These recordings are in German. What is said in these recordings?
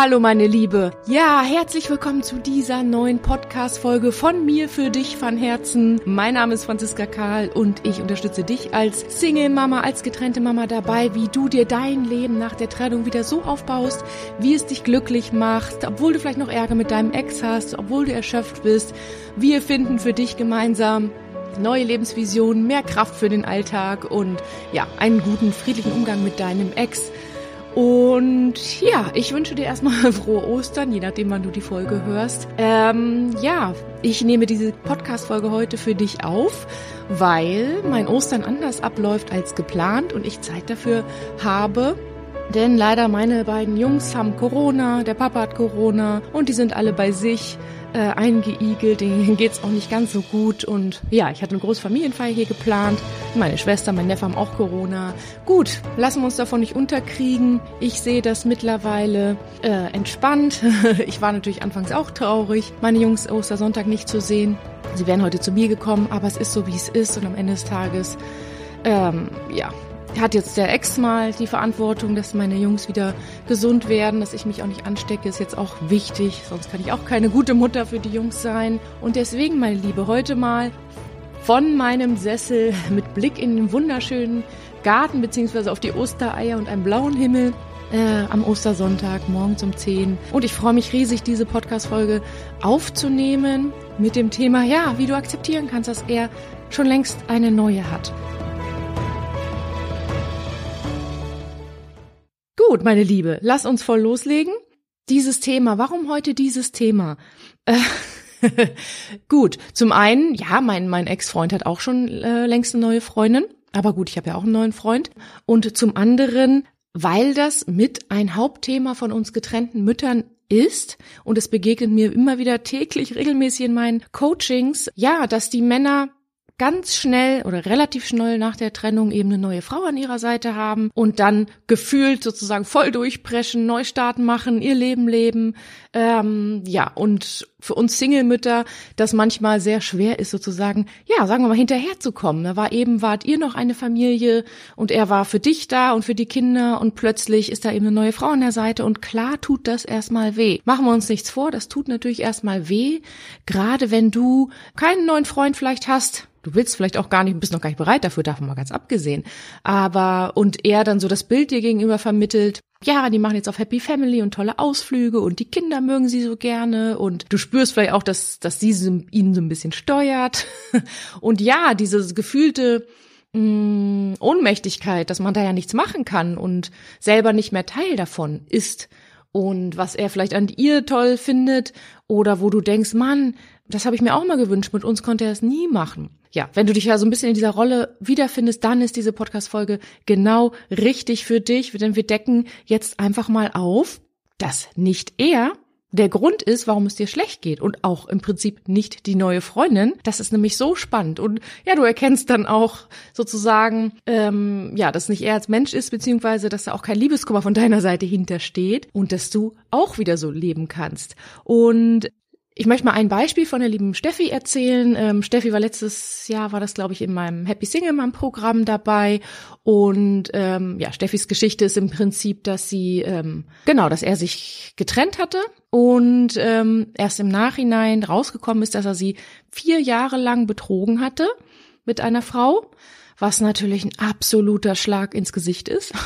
Hallo meine Liebe. Ja, herzlich willkommen zu dieser neuen Podcast-Folge von mir für dich von Herzen. Mein Name ist Franziska Karl und ich unterstütze dich als Single-Mama, als getrennte Mama dabei, wie du dir dein Leben nach der Trennung wieder so aufbaust, wie es dich glücklich macht, obwohl du vielleicht noch Ärger mit deinem Ex hast, obwohl du erschöpft bist. Wir finden für dich gemeinsam neue Lebensvisionen, mehr Kraft für den Alltag und ja, einen guten, friedlichen Umgang mit deinem Ex. Und ja, ich wünsche dir erstmal frohe Ostern, je nachdem, wann du die Folge hörst. Ähm, ja, ich nehme diese Podcast-Folge heute für dich auf, weil mein Ostern anders abläuft als geplant und ich Zeit dafür habe. Denn leider meine beiden Jungs haben Corona, der Papa hat Corona und die sind alle bei sich äh, eingeigelt, denen geht's auch nicht ganz so gut. Und ja, ich hatte eine große Familienfeier hier geplant. Meine Schwester, mein Neffe haben auch Corona. Gut, lassen wir uns davon nicht unterkriegen. Ich sehe das mittlerweile äh, entspannt. ich war natürlich anfangs auch traurig, meine Jungs Ostersonntag nicht zu sehen. Sie wären heute zu mir gekommen, aber es ist so, wie es ist. Und am Ende des Tages, ähm, ja, hat jetzt der Ex mal die Verantwortung, dass meine Jungs wieder gesund werden, dass ich mich auch nicht anstecke, ist jetzt auch wichtig. Sonst kann ich auch keine gute Mutter für die Jungs sein. Und deswegen, meine Liebe, heute mal von meinem Sessel mit Blick in den wunderschönen Garten beziehungsweise auf die Ostereier und einen blauen Himmel äh, am Ostersonntag morgens um 10. Und ich freue mich riesig, diese Podcast-Folge aufzunehmen mit dem Thema, ja, wie du akzeptieren kannst, dass er schon längst eine neue hat. Gut, meine Liebe, lass uns voll loslegen. Dieses Thema, warum heute dieses Thema? Äh, gut, zum einen, ja, mein, mein Ex-Freund hat auch schon äh, längst eine neue Freundin. Aber gut, ich habe ja auch einen neuen Freund. Und zum anderen, weil das mit ein Hauptthema von uns getrennten Müttern ist und es begegnet mir immer wieder täglich regelmäßig in meinen Coachings, ja, dass die Männer ganz schnell oder relativ schnell nach der Trennung eben eine neue Frau an ihrer Seite haben und dann gefühlt sozusagen voll durchpreschen, Neustart machen, ihr Leben leben. Ähm, ja, und für uns Single-Mütter das manchmal sehr schwer ist, sozusagen, ja, sagen wir mal, hinterherzukommen. Da war eben, wart ihr noch eine Familie und er war für dich da und für die Kinder und plötzlich ist da eben eine neue Frau an der Seite und klar tut das erstmal weh. Machen wir uns nichts vor, das tut natürlich erstmal weh, gerade wenn du keinen neuen Freund vielleicht hast, Du willst vielleicht auch gar nicht, bist noch gar nicht bereit dafür, davon mal ganz abgesehen. Aber, und er dann so das Bild dir gegenüber vermittelt, ja, die machen jetzt auf Happy Family und tolle Ausflüge und die Kinder mögen sie so gerne und du spürst vielleicht auch, dass, dass sie ihn so ein bisschen steuert. Und ja, dieses gefühlte, mh, mm, Ohnmächtigkeit, dass man da ja nichts machen kann und selber nicht mehr Teil davon ist und was er vielleicht an ihr toll findet oder wo du denkst, Mann, das habe ich mir auch mal gewünscht, mit uns konnte er es nie machen. Ja, wenn du dich ja so ein bisschen in dieser Rolle wiederfindest, dann ist diese Podcast-Folge genau richtig für dich, denn wir decken jetzt einfach mal auf, dass nicht er der Grund ist, warum es dir schlecht geht und auch im Prinzip nicht die neue Freundin. Das ist nämlich so spannend und ja, du erkennst dann auch sozusagen, ähm, ja, dass nicht er als Mensch ist beziehungsweise, dass da auch kein Liebeskummer von deiner Seite hintersteht und dass du auch wieder so leben kannst. Und ich möchte mal ein Beispiel von der lieben Steffi erzählen. Ähm, Steffi war letztes Jahr, war das glaube ich in meinem Happy Single Mom Programm dabei und ähm, ja, Steffis Geschichte ist im Prinzip, dass sie ähm, genau, dass er sich getrennt hatte und ähm, erst im Nachhinein rausgekommen ist, dass er sie vier Jahre lang betrogen hatte mit einer Frau was natürlich ein absoluter Schlag ins Gesicht ist.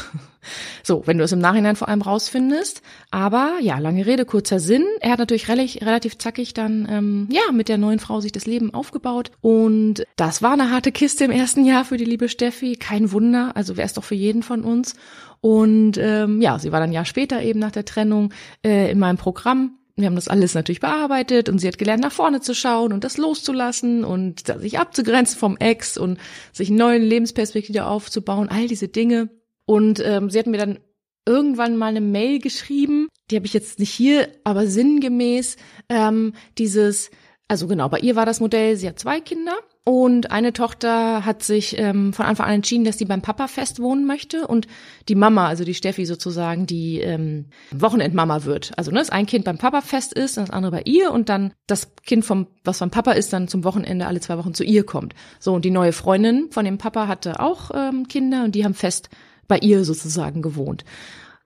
So, wenn du es im Nachhinein vor allem rausfindest. Aber ja, lange Rede, kurzer Sinn. Er hat natürlich relativ, relativ zackig dann ähm, ja mit der neuen Frau sich das Leben aufgebaut. Und das war eine harte Kiste im ersten Jahr für die liebe Steffi. Kein Wunder, also wäre es doch für jeden von uns. Und ähm, ja, sie war dann ein Jahr später eben nach der Trennung äh, in meinem Programm wir haben das alles natürlich bearbeitet und sie hat gelernt, nach vorne zu schauen und das loszulassen und sich abzugrenzen vom Ex und sich einen neuen Lebensperspektive aufzubauen, all diese Dinge. Und ähm, sie hat mir dann irgendwann mal eine Mail geschrieben, die habe ich jetzt nicht hier, aber sinngemäß ähm, dieses, also genau, bei ihr war das Modell, sie hat zwei Kinder und eine Tochter hat sich ähm, von Anfang an entschieden, dass sie beim Papa fest wohnen möchte und die Mama, also die Steffi sozusagen, die ähm, Wochenendmama wird. Also ne, dass ein Kind beim Papa fest ist, das andere bei ihr und dann das Kind vom, was beim Papa ist, dann zum Wochenende alle zwei Wochen zu ihr kommt. So und die neue Freundin von dem Papa hatte auch ähm, Kinder und die haben fest bei ihr sozusagen gewohnt.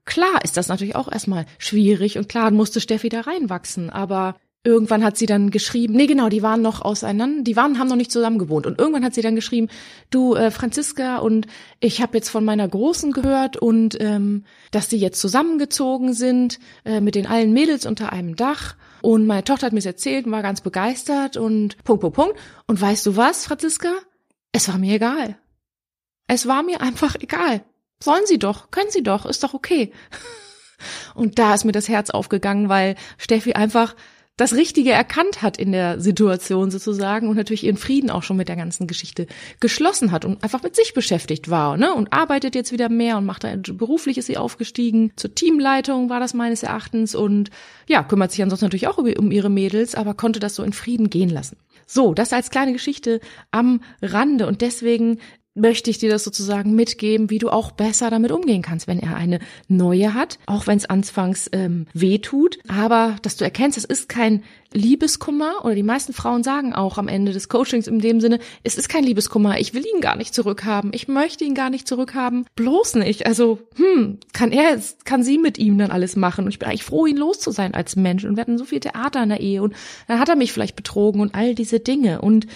klar ist das natürlich auch erstmal schwierig und klar musste Steffi da reinwachsen, aber irgendwann hat sie dann geschrieben, nee genau, die waren noch auseinander, die waren haben noch nicht zusammen gewohnt und irgendwann hat sie dann geschrieben, du äh, Franziska und ich habe jetzt von meiner Großen gehört und ähm, dass die jetzt zusammengezogen sind äh, mit den allen Mädels unter einem Dach und meine Tochter hat mir erzählt und war ganz begeistert und Punkt Punkt Punkt und weißt du was, Franziska? Es war mir egal. Es war mir einfach egal. Sollen sie doch, können sie doch, ist doch okay. Und da ist mir das Herz aufgegangen, weil Steffi einfach das Richtige erkannt hat in der Situation sozusagen und natürlich ihren Frieden auch schon mit der ganzen Geschichte geschlossen hat und einfach mit sich beschäftigt war, ne? Und arbeitet jetzt wieder mehr und macht da beruflich ist sie aufgestiegen. Zur Teamleitung war das meines Erachtens und ja, kümmert sich ansonsten natürlich auch um ihre Mädels, aber konnte das so in Frieden gehen lassen. So, das als kleine Geschichte am Rande und deswegen möchte ich dir das sozusagen mitgeben, wie du auch besser damit umgehen kannst, wenn er eine neue hat, auch wenn es anfangs ähm, weh tut, aber dass du erkennst, es ist kein Liebeskummer oder die meisten Frauen sagen auch am Ende des Coachings in dem Sinne, es ist kein Liebeskummer, ich will ihn gar nicht zurückhaben, ich möchte ihn gar nicht zurückhaben, bloß nicht. Also, hm, kann er, kann sie mit ihm dann alles machen? Und ich bin eigentlich froh, ihn los zu sein als Mensch. Und wir hatten so viel Theater in der Ehe und dann hat er mich vielleicht betrogen und all diese Dinge. Und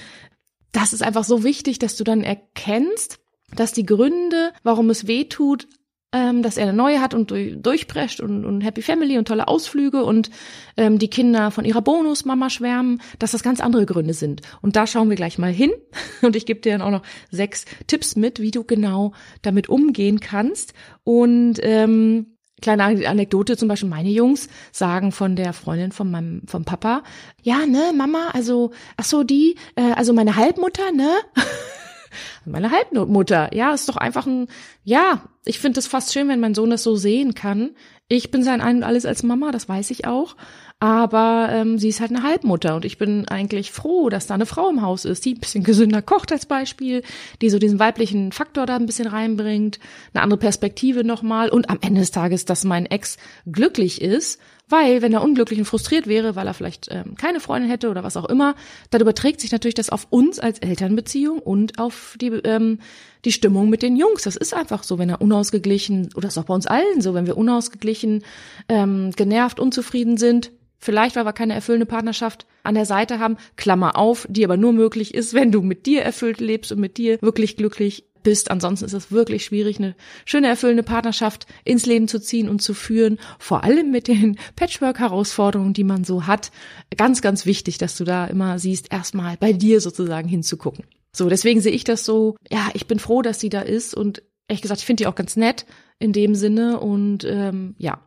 das ist einfach so wichtig, dass du dann erkennst, dass die Gründe, warum es weh tut, ähm, dass er eine neue hat und durchprescht und, und Happy Family und tolle Ausflüge und ähm, die Kinder von ihrer Bonusmama schwärmen, dass das ganz andere Gründe sind. Und da schauen wir gleich mal hin und ich gebe dir dann auch noch sechs Tipps mit, wie du genau damit umgehen kannst. Und ähm, Kleine Anekdote zum Beispiel, meine Jungs sagen von der Freundin von meinem, vom Papa, ja, ne, Mama, also, ach so, die, äh, also meine Halbmutter, ne? meine Halbmutter, ja, ist doch einfach ein, ja, ich finde es fast schön, wenn mein Sohn das so sehen kann. Ich bin sein Ein und Alles als Mama, das weiß ich auch. Aber ähm, sie ist halt eine Halbmutter und ich bin eigentlich froh, dass da eine Frau im Haus ist, die ein bisschen gesünder kocht als Beispiel, die so diesen weiblichen Faktor da ein bisschen reinbringt, eine andere Perspektive nochmal und am Ende des Tages, dass mein Ex glücklich ist, weil wenn er unglücklich und frustriert wäre, weil er vielleicht ähm, keine Freundin hätte oder was auch immer, dann überträgt sich natürlich das auf uns als Elternbeziehung und auf die ähm, die Stimmung mit den Jungs. Das ist einfach so, wenn er unausgeglichen, oder das ist auch bei uns allen so, wenn wir unausgeglichen, ähm, genervt, unzufrieden sind, Vielleicht, weil wir keine erfüllende Partnerschaft an der Seite haben, Klammer auf, die aber nur möglich ist, wenn du mit dir erfüllt lebst und mit dir wirklich glücklich bist. Ansonsten ist es wirklich schwierig, eine schöne erfüllende Partnerschaft ins Leben zu ziehen und zu führen. Vor allem mit den Patchwork-Herausforderungen, die man so hat. Ganz, ganz wichtig, dass du da immer siehst, erstmal bei dir sozusagen hinzugucken. So, deswegen sehe ich das so, ja, ich bin froh, dass sie da ist und ehrlich gesagt, ich finde die auch ganz nett in dem Sinne und ähm, ja,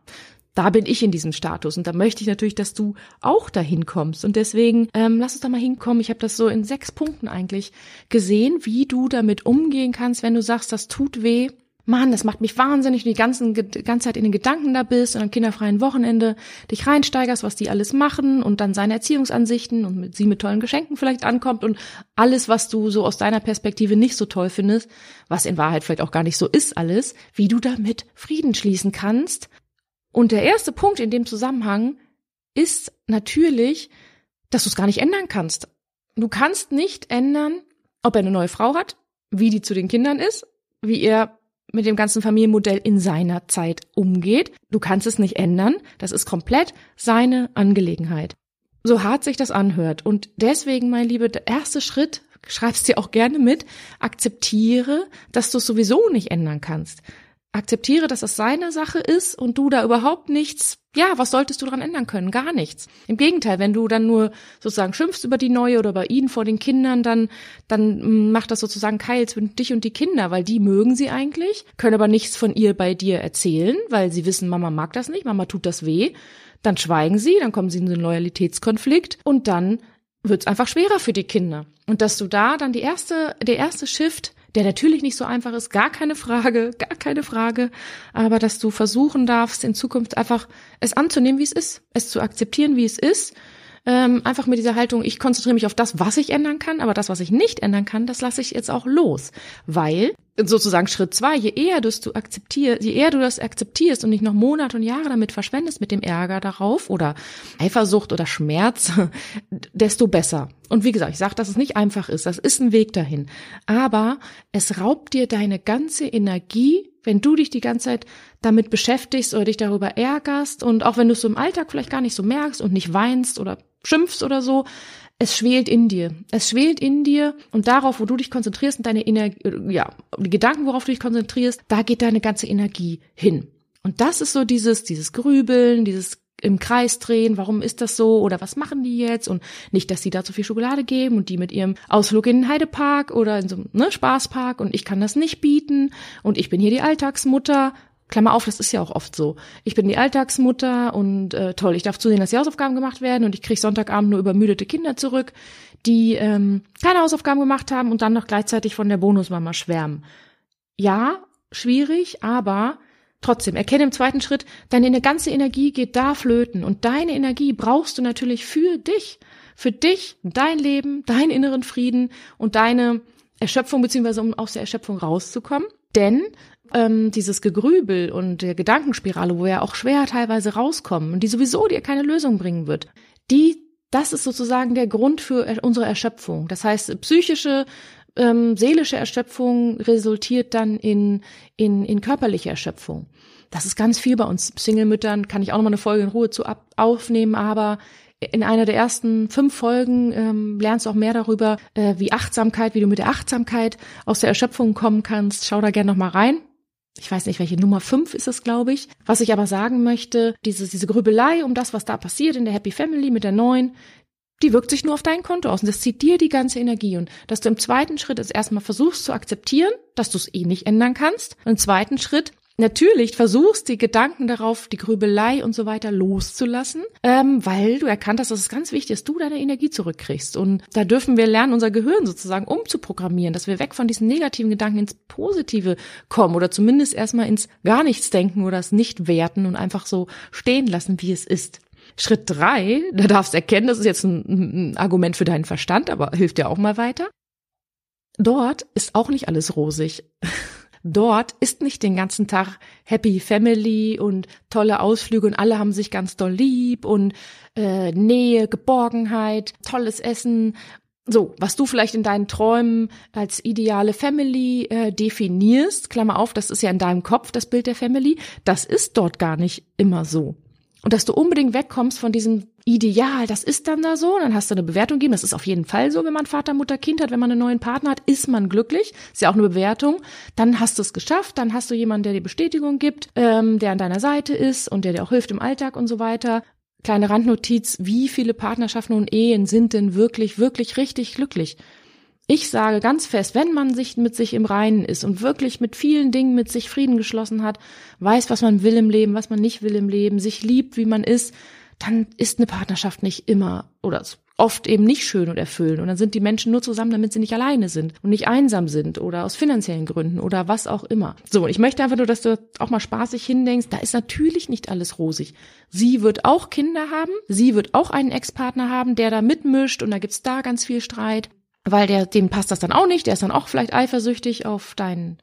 da bin ich in diesem Status und da möchte ich natürlich, dass du auch dahin kommst. Und deswegen ähm, lass uns da mal hinkommen. Ich habe das so in sechs Punkten eigentlich gesehen, wie du damit umgehen kannst, wenn du sagst, das tut weh. Mann, das macht mich wahnsinnig, du die ganzen, die ganze Zeit in den Gedanken da bist und am kinderfreien Wochenende dich reinsteigerst, was die alles machen und dann seine Erziehungsansichten und mit sie mit tollen Geschenken vielleicht ankommt und alles, was du so aus deiner Perspektive nicht so toll findest, was in Wahrheit vielleicht auch gar nicht so ist alles, wie du damit Frieden schließen kannst und der erste Punkt in dem Zusammenhang ist natürlich, dass du es gar nicht ändern kannst. Du kannst nicht ändern, ob er eine neue Frau hat, wie die zu den Kindern ist, wie er mit dem ganzen Familienmodell in seiner Zeit umgeht. Du kannst es nicht ändern. Das ist komplett seine Angelegenheit. So hart sich das anhört. Und deswegen, mein Liebe, der erste Schritt, schreibst dir auch gerne mit, akzeptiere, dass du es sowieso nicht ändern kannst akzeptiere, dass das seine Sache ist und du da überhaupt nichts, ja, was solltest du dran ändern können? Gar nichts. Im Gegenteil, wenn du dann nur sozusagen schimpfst über die neue oder über ihn vor den Kindern, dann, dann mm, macht das sozusagen Keil zwischen dich und die Kinder, weil die mögen sie eigentlich, können aber nichts von ihr bei dir erzählen, weil sie wissen, Mama mag das nicht, Mama tut das weh. Dann schweigen sie, dann kommen sie in einen Loyalitätskonflikt und dann wird's einfach schwerer für die Kinder. Und dass du da dann die erste, der erste Shift der natürlich nicht so einfach ist, gar keine Frage, gar keine Frage, aber dass du versuchen darfst, in Zukunft einfach es anzunehmen, wie es ist, es zu akzeptieren, wie es ist, ähm, einfach mit dieser Haltung, ich konzentriere mich auf das, was ich ändern kann, aber das, was ich nicht ändern kann, das lasse ich jetzt auch los, weil sozusagen Schritt zwei, je eher du du akzeptierst, je eher du das akzeptierst und nicht noch Monate und Jahre damit verschwendest mit dem Ärger darauf oder Eifersucht oder Schmerz, desto besser. Und wie gesagt, ich sage, dass es nicht einfach ist, das ist ein Weg dahin. Aber es raubt dir deine ganze Energie, wenn du dich die ganze Zeit damit beschäftigst oder dich darüber ärgerst und auch wenn du es im Alltag vielleicht gar nicht so merkst und nicht weinst oder schimpfst oder so, es schwelt in dir. Es schwelt in dir und darauf, wo du dich konzentrierst und deine Energie, ja, die Gedanken, worauf du dich konzentrierst, da geht deine ganze Energie hin. Und das ist so dieses, dieses Grübeln, dieses im Kreis drehen, warum ist das so oder was machen die jetzt und nicht, dass sie da zu viel Schokolade geben und die mit ihrem Ausflug in den Heidepark oder in so einem ne, Spaßpark und ich kann das nicht bieten und ich bin hier die Alltagsmutter Klammer auf, das ist ja auch oft so. Ich bin die Alltagsmutter und äh, toll, ich darf zusehen, dass die Hausaufgaben gemacht werden und ich kriege Sonntagabend nur übermüdete Kinder zurück, die ähm, keine Hausaufgaben gemacht haben und dann noch gleichzeitig von der Bonusmama schwärmen. Ja, schwierig, aber trotzdem, erkenne im zweiten Schritt, deine ganze Energie geht da flöten und deine Energie brauchst du natürlich für dich, für dich, dein Leben, deinen inneren Frieden und deine Erschöpfung, beziehungsweise um aus der Erschöpfung rauszukommen. Denn ähm, dieses Gegrübel und der Gedankenspirale, wo ja auch schwer teilweise rauskommen und die sowieso dir keine Lösung bringen wird, die, das ist sozusagen der Grund für unsere Erschöpfung. Das heißt, psychische, ähm, seelische Erschöpfung resultiert dann in, in, in körperliche Erschöpfung. Das ist ganz viel bei uns Single-Müttern, kann ich auch nochmal eine Folge in Ruhe zu ab, aufnehmen, aber in einer der ersten fünf Folgen ähm, lernst du auch mehr darüber, äh, wie Achtsamkeit, wie du mit der Achtsamkeit aus der Erschöpfung kommen kannst. Schau da gerne nochmal rein ich weiß nicht, welche Nummer fünf ist es, glaube ich. Was ich aber sagen möchte, diese, diese Grübelei um das, was da passiert in der Happy Family mit der neuen, die wirkt sich nur auf dein Konto aus. Und das zieht dir die ganze Energie. Und dass du im zweiten Schritt es erstmal versuchst zu akzeptieren, dass du es eh nicht ändern kannst. Und im zweiten Schritt natürlich versuchst, die Gedanken darauf, die Grübelei und so weiter loszulassen, ähm, weil du erkannt hast, dass es ganz wichtig ist, du deine Energie zurückkriegst. Und da dürfen wir lernen, unser Gehirn sozusagen umzuprogrammieren, dass wir weg von diesen negativen Gedanken ins Positive kommen oder zumindest erstmal ins gar nichts denken oder es nicht werten und einfach so stehen lassen, wie es ist. Schritt drei, da darfst erkennen, das ist jetzt ein, ein Argument für deinen Verstand, aber hilft dir auch mal weiter. Dort ist auch nicht alles rosig dort ist nicht den ganzen Tag Happy Family und tolle Ausflüge und alle haben sich ganz doll lieb und äh, Nähe, Geborgenheit, tolles Essen. So, was du vielleicht in deinen Träumen als ideale Family äh, definierst, Klammer auf, das ist ja in deinem Kopf das Bild der Family, das ist dort gar nicht immer so. Und dass du unbedingt wegkommst von diesem Ideal, das ist dann da so, dann hast du eine Bewertung gegeben, das ist auf jeden Fall so, wenn man Vater, Mutter, Kind hat, wenn man einen neuen Partner hat, ist man glücklich, ist ja auch eine Bewertung, dann hast du es geschafft, dann hast du jemanden, der dir Bestätigung gibt, ähm, der an deiner Seite ist und der dir auch hilft im Alltag und so weiter. Kleine Randnotiz, wie viele Partnerschaften und Ehen sind denn wirklich, wirklich richtig glücklich? Ich sage ganz fest, wenn man sich mit sich im Reinen ist und wirklich mit vielen Dingen mit sich Frieden geschlossen hat, weiß, was man will im Leben, was man nicht will im Leben, sich liebt, wie man ist, dann ist eine Partnerschaft nicht immer oder oft eben nicht schön und erfüllend. Und dann sind die Menschen nur zusammen, damit sie nicht alleine sind und nicht einsam sind oder aus finanziellen Gründen oder was auch immer. So, ich möchte einfach nur, dass du auch mal spaßig hindenkst, da ist natürlich nicht alles rosig. Sie wird auch Kinder haben, sie wird auch einen Ex-Partner haben, der da mitmischt und da gibt's da ganz viel Streit weil der, dem passt das dann auch nicht, der ist dann auch vielleicht eifersüchtig auf deinen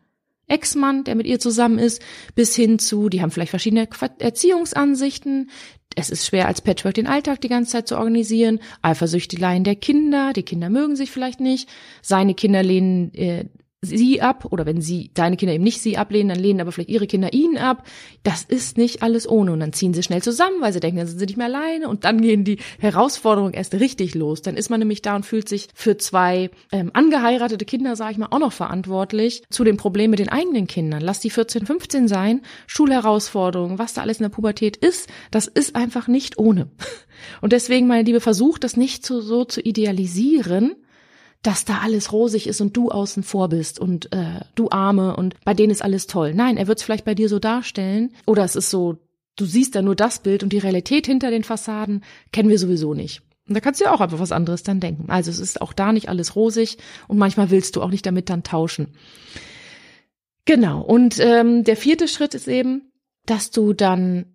Ex-Mann, der mit ihr zusammen ist, bis hin zu, die haben vielleicht verschiedene Erziehungsansichten. Es ist schwer, als Patchwork den Alltag die ganze Zeit zu organisieren. Eifersüchteleien der Kinder, die Kinder mögen sich vielleicht nicht. Seine Kinder lehnen äh, sie ab oder wenn sie deine Kinder eben nicht sie ablehnen, dann lehnen aber vielleicht ihre Kinder ihn ab. Das ist nicht alles ohne und dann ziehen sie schnell zusammen, weil sie denken, dann sind sie nicht mehr alleine und dann gehen die Herausforderungen erst richtig los. Dann ist man nämlich da und fühlt sich für zwei ähm, angeheiratete Kinder, sage ich mal, auch noch verantwortlich zu dem Problem mit den eigenen Kindern. Lass die 14, 15 sein, Schulherausforderungen, was da alles in der Pubertät ist, das ist einfach nicht ohne. Und deswegen, meine Liebe, versucht das nicht so, so zu idealisieren, dass da alles rosig ist und du außen vor bist und äh, du Arme und bei denen ist alles toll. Nein, er wird es vielleicht bei dir so darstellen oder es ist so, du siehst da nur das Bild und die Realität hinter den Fassaden kennen wir sowieso nicht. Und da kannst du ja auch einfach was anderes dann denken. Also es ist auch da nicht alles rosig und manchmal willst du auch nicht damit dann tauschen. Genau. Und ähm, der vierte Schritt ist eben, dass du dann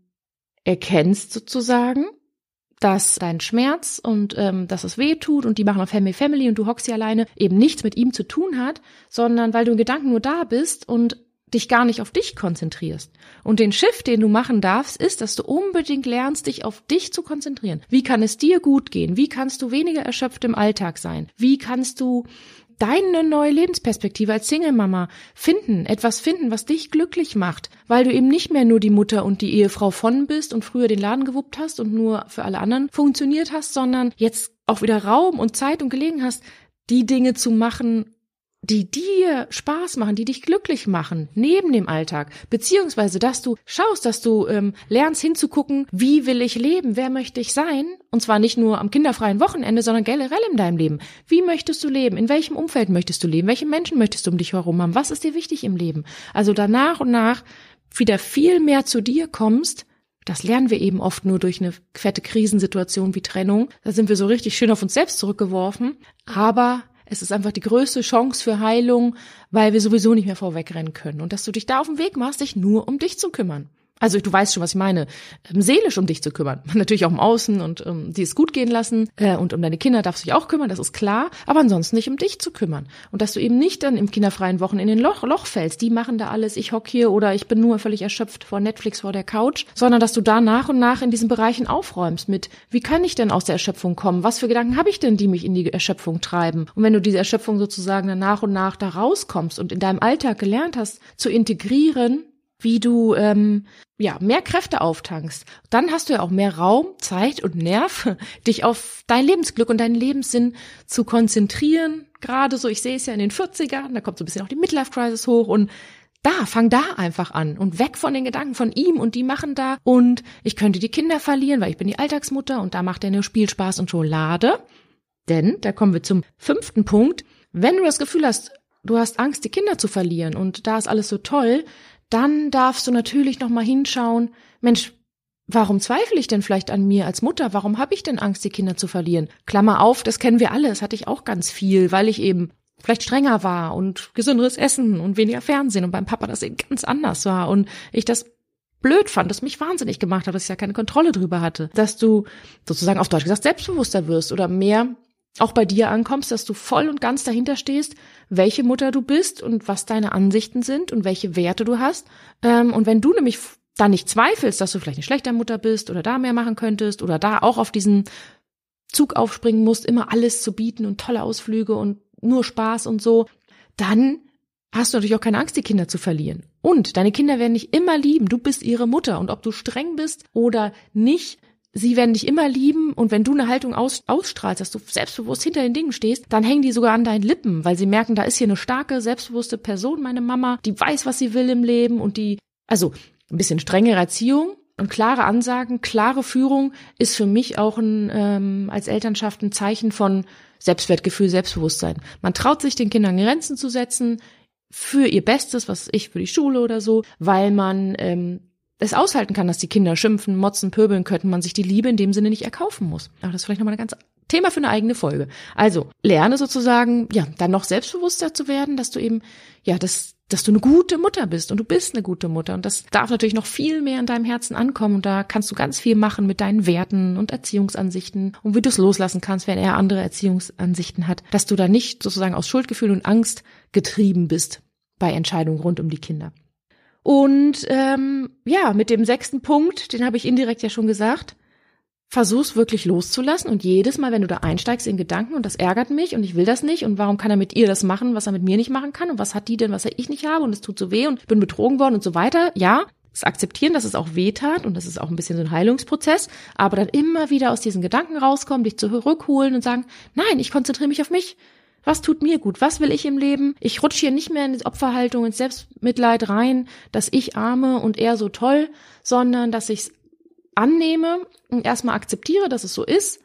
erkennst sozusagen, dass dein Schmerz und ähm, dass es weh tut und die machen auf Family Family und du hockst hier alleine eben nichts mit ihm zu tun hat, sondern weil du in Gedanken nur da bist und dich gar nicht auf dich konzentrierst. Und den Shift, den du machen darfst, ist, dass du unbedingt lernst, dich auf dich zu konzentrieren. Wie kann es dir gut gehen? Wie kannst du weniger erschöpft im Alltag sein? Wie kannst du deine neue Lebensperspektive als Single-Mama finden, etwas finden, was dich glücklich macht, weil du eben nicht mehr nur die Mutter und die Ehefrau von bist und früher den Laden gewuppt hast und nur für alle anderen funktioniert hast, sondern jetzt auch wieder Raum und Zeit und Gelegen hast, die Dinge zu machen, die dir Spaß machen, die dich glücklich machen, neben dem Alltag, beziehungsweise, dass du schaust, dass du ähm, lernst hinzugucken, wie will ich leben, wer möchte ich sein, und zwar nicht nur am kinderfreien Wochenende, sondern generell in deinem Leben. Wie möchtest du leben? In welchem Umfeld möchtest du leben? Welche Menschen möchtest du um dich herum haben? Was ist dir wichtig im Leben? Also danach und nach wieder viel mehr zu dir kommst, das lernen wir eben oft nur durch eine fette Krisensituation wie Trennung. Da sind wir so richtig schön auf uns selbst zurückgeworfen. Aber es ist einfach die größte Chance für Heilung, weil wir sowieso nicht mehr vorwegrennen können. Und dass du dich da auf den Weg machst, dich nur um dich zu kümmern. Also du weißt schon, was ich meine, ähm, seelisch um dich zu kümmern. Natürlich auch um Außen und um die es gut gehen lassen. Äh, und um deine Kinder darfst du dich auch kümmern, das ist klar. Aber ansonsten nicht um dich zu kümmern. Und dass du eben nicht dann im kinderfreien Wochen in den Loch, Loch fällst. Die machen da alles, ich hock hier oder ich bin nur völlig erschöpft vor Netflix, vor der Couch. Sondern dass du da nach und nach in diesen Bereichen aufräumst mit, wie kann ich denn aus der Erschöpfung kommen? Was für Gedanken habe ich denn, die mich in die Erschöpfung treiben? Und wenn du diese Erschöpfung sozusagen dann nach und nach da rauskommst und in deinem Alltag gelernt hast, zu integrieren, wie du ähm, ja mehr Kräfte auftankst. Dann hast du ja auch mehr Raum, Zeit und Nerv, dich auf dein Lebensglück und deinen Lebenssinn zu konzentrieren. Gerade so, ich sehe es ja in den 40ern, da kommt so ein bisschen auch die Midlife Crisis hoch und da, fang da einfach an und weg von den Gedanken von ihm und die machen da und ich könnte die Kinder verlieren, weil ich bin die Alltagsmutter und da macht er nur Spielspaß und Schokolade. Denn, da kommen wir zum fünften Punkt, wenn du das Gefühl hast, du hast Angst, die Kinder zu verlieren und da ist alles so toll, dann darfst du natürlich noch mal hinschauen, Mensch, warum zweifle ich denn vielleicht an mir als Mutter? Warum habe ich denn Angst, die Kinder zu verlieren? Klammer auf, das kennen wir alle, das hatte ich auch ganz viel, weil ich eben vielleicht strenger war und gesünderes Essen und weniger Fernsehen und beim Papa das eben ganz anders war und ich das blöd fand, das mich wahnsinnig gemacht hat, dass ich ja keine Kontrolle drüber hatte, dass du sozusagen auf Deutsch gesagt selbstbewusster wirst oder mehr auch bei dir ankommst, dass du voll und ganz dahinter stehst, welche Mutter du bist und was deine Ansichten sind und welche Werte du hast. Ähm, und wenn du nämlich da nicht zweifelst, dass du vielleicht eine schlechte Mutter bist oder da mehr machen könntest oder da auch auf diesen Zug aufspringen musst, immer alles zu bieten und tolle Ausflüge und nur Spaß und so, dann hast du natürlich auch keine Angst, die Kinder zu verlieren. Und deine Kinder werden dich immer lieben. Du bist ihre Mutter. Und ob du streng bist oder nicht, sie werden dich immer lieben und wenn du eine Haltung aus, ausstrahlst, dass du selbstbewusst hinter den Dingen stehst, dann hängen die sogar an deinen Lippen, weil sie merken, da ist hier eine starke, selbstbewusste Person, meine Mama, die weiß, was sie will im Leben und die, also ein bisschen strengere Erziehung und klare Ansagen, klare Führung ist für mich auch ein ähm, als Elternschaft ein Zeichen von Selbstwertgefühl, Selbstbewusstsein. Man traut sich den Kindern Grenzen zu setzen für ihr Bestes, was ich für die Schule oder so, weil man ähm, es aushalten kann, dass die Kinder schimpfen, motzen, pöbeln, könnten man sich die Liebe in dem Sinne nicht erkaufen muss. Aber das ist vielleicht nochmal ein ganz Thema für eine eigene Folge. Also, lerne sozusagen, ja, dann noch selbstbewusster zu werden, dass du eben, ja, das, dass du eine gute Mutter bist und du bist eine gute Mutter und das darf natürlich noch viel mehr in deinem Herzen ankommen und da kannst du ganz viel machen mit deinen Werten und Erziehungsansichten und wie du es loslassen kannst, wenn er andere Erziehungsansichten hat, dass du da nicht sozusagen aus Schuldgefühl und Angst getrieben bist bei Entscheidungen rund um die Kinder. Und ähm, ja, mit dem sechsten Punkt, den habe ich indirekt ja schon gesagt, versuch's wirklich loszulassen und jedes Mal, wenn du da einsteigst in Gedanken und das ärgert mich und ich will das nicht und warum kann er mit ihr das machen, was er mit mir nicht machen kann und was hat die denn, was ich nicht habe und es tut so weh und bin betrogen worden und so weiter. Ja, es akzeptieren, dass es auch weh tat und das ist auch ein bisschen so ein Heilungsprozess, aber dann immer wieder aus diesen Gedanken rauskommen, dich zurückholen und sagen, nein, ich konzentriere mich auf mich. Was tut mir gut? Was will ich im Leben? Ich rutsche hier nicht mehr in die Opferhaltung, ins Selbstmitleid rein, dass ich arme und er so toll, sondern dass ich es annehme und erstmal akzeptiere, dass es so ist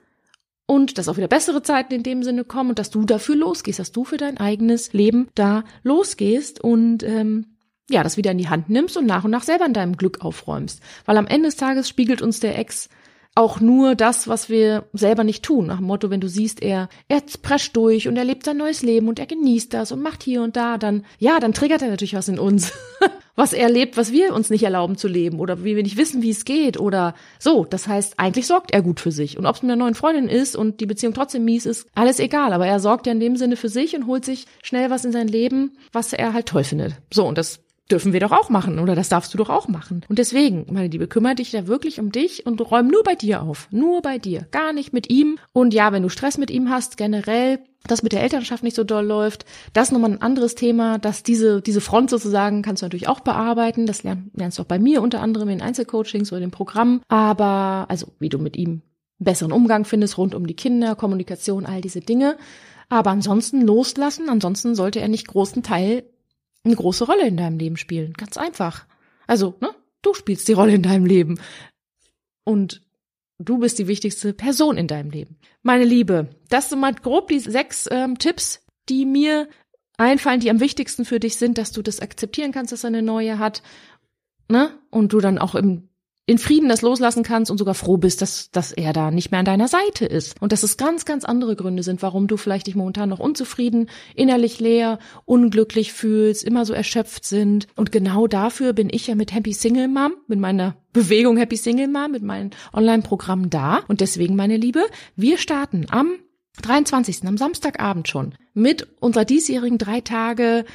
und dass auch wieder bessere Zeiten in dem Sinne kommen und dass du dafür losgehst, dass du für dein eigenes Leben da losgehst und ähm, ja, das wieder in die Hand nimmst und nach und nach selber in deinem Glück aufräumst. Weil am Ende des Tages spiegelt uns der Ex auch nur das, was wir selber nicht tun. Nach dem Motto, wenn du siehst, er, er prescht durch und er lebt sein neues Leben und er genießt das und macht hier und da, dann, ja, dann triggert er natürlich was in uns. was er lebt, was wir uns nicht erlauben zu leben oder wie wir nicht wissen, wie es geht oder so. Das heißt, eigentlich sorgt er gut für sich. Und ob es mit einer neuen Freundin ist und die Beziehung trotzdem mies ist, alles egal. Aber er sorgt ja in dem Sinne für sich und holt sich schnell was in sein Leben, was er halt toll findet. So, und das dürfen wir doch auch machen oder das darfst du doch auch machen. Und deswegen, meine Liebe, kümmere dich da wirklich um dich und räum nur bei dir auf. Nur bei dir. Gar nicht mit ihm. Und ja, wenn du Stress mit ihm hast, generell, das mit der Elternschaft nicht so doll läuft, das ist nochmal ein anderes Thema, dass diese, diese Front sozusagen kannst du natürlich auch bearbeiten. Das lernst du auch bei mir unter anderem in Einzelcoachings oder dem Programm. Aber, also, wie du mit ihm besseren Umgang findest rund um die Kinder, Kommunikation, all diese Dinge. Aber ansonsten loslassen, ansonsten sollte er nicht großen Teil eine große Rolle in deinem Leben spielen. Ganz einfach. Also, ne? Du spielst die Rolle in deinem Leben. Und du bist die wichtigste Person in deinem Leben. Meine Liebe, das sind mal grob die sechs ähm, Tipps, die mir einfallen, die am wichtigsten für dich sind, dass du das akzeptieren kannst, dass er eine neue hat. Ne? Und du dann auch im in Frieden das loslassen kannst und sogar froh bist, dass, dass er da nicht mehr an deiner Seite ist. Und dass es ganz, ganz andere Gründe sind, warum du vielleicht dich momentan noch unzufrieden, innerlich leer, unglücklich fühlst, immer so erschöpft sind. Und genau dafür bin ich ja mit Happy Single Mom, mit meiner Bewegung Happy Single Mom, mit meinem Online-Programm da. Und deswegen, meine Liebe, wir starten am 23. am Samstagabend schon mit unserer diesjährigen drei Tage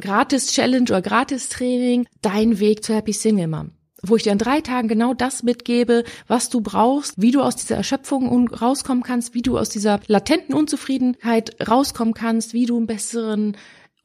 Gratis Challenge oder Gratis Training Dein Weg zur Happy Single Mom wo ich dir in drei Tagen genau das mitgebe, was du brauchst, wie du aus dieser Erschöpfung rauskommen kannst, wie du aus dieser latenten Unzufriedenheit rauskommen kannst, wie du einen besseren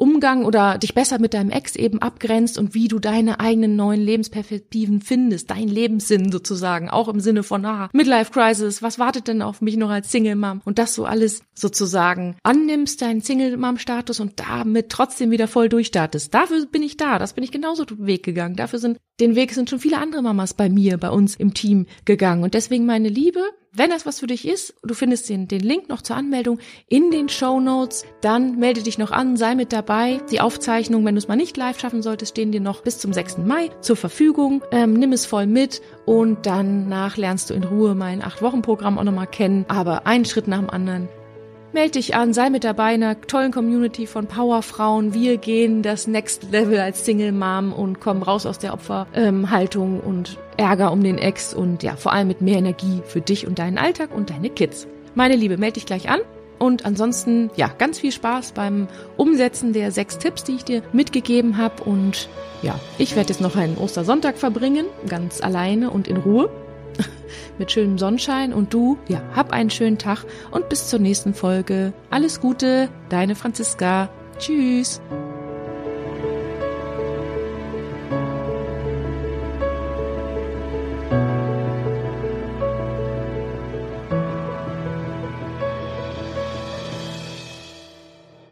Umgang oder dich besser mit deinem Ex eben abgrenzt und wie du deine eigenen neuen Lebensperspektiven findest, dein Lebenssinn sozusagen, auch im Sinne von, ah, Midlife Crisis, was wartet denn auf mich noch als Single Mom? Und das so alles sozusagen annimmst, deinen Single Mom Status und damit trotzdem wieder voll durchstartest. Dafür bin ich da, das bin ich genauso den Weg gegangen. Dafür sind, den Weg sind schon viele andere Mamas bei mir, bei uns im Team gegangen. Und deswegen meine Liebe, wenn das was für dich ist, du findest den, den Link noch zur Anmeldung in den Show Notes, dann melde dich noch an, sei mit dabei. Die Aufzeichnung, wenn du es mal nicht live schaffen solltest, stehen dir noch bis zum 6. Mai zur Verfügung. Ähm, nimm es voll mit und danach lernst du in Ruhe mein 8-Wochen-Programm auch nochmal kennen, aber einen Schritt nach dem anderen. Meld dich an, sei mit dabei in einer tollen Community von Powerfrauen. Wir gehen das Next Level als Single Mom und kommen raus aus der Opferhaltung ähm, und Ärger um den Ex und ja, vor allem mit mehr Energie für dich und deinen Alltag und deine Kids. Meine Liebe, melde dich gleich an. Und ansonsten, ja, ganz viel Spaß beim Umsetzen der sechs Tipps, die ich dir mitgegeben habe. Und ja, ich werde jetzt noch einen Ostersonntag verbringen, ganz alleine und in Ruhe mit schönem Sonnenschein und du, ja, hab einen schönen Tag und bis zur nächsten Folge. Alles Gute, deine Franziska. Tschüss.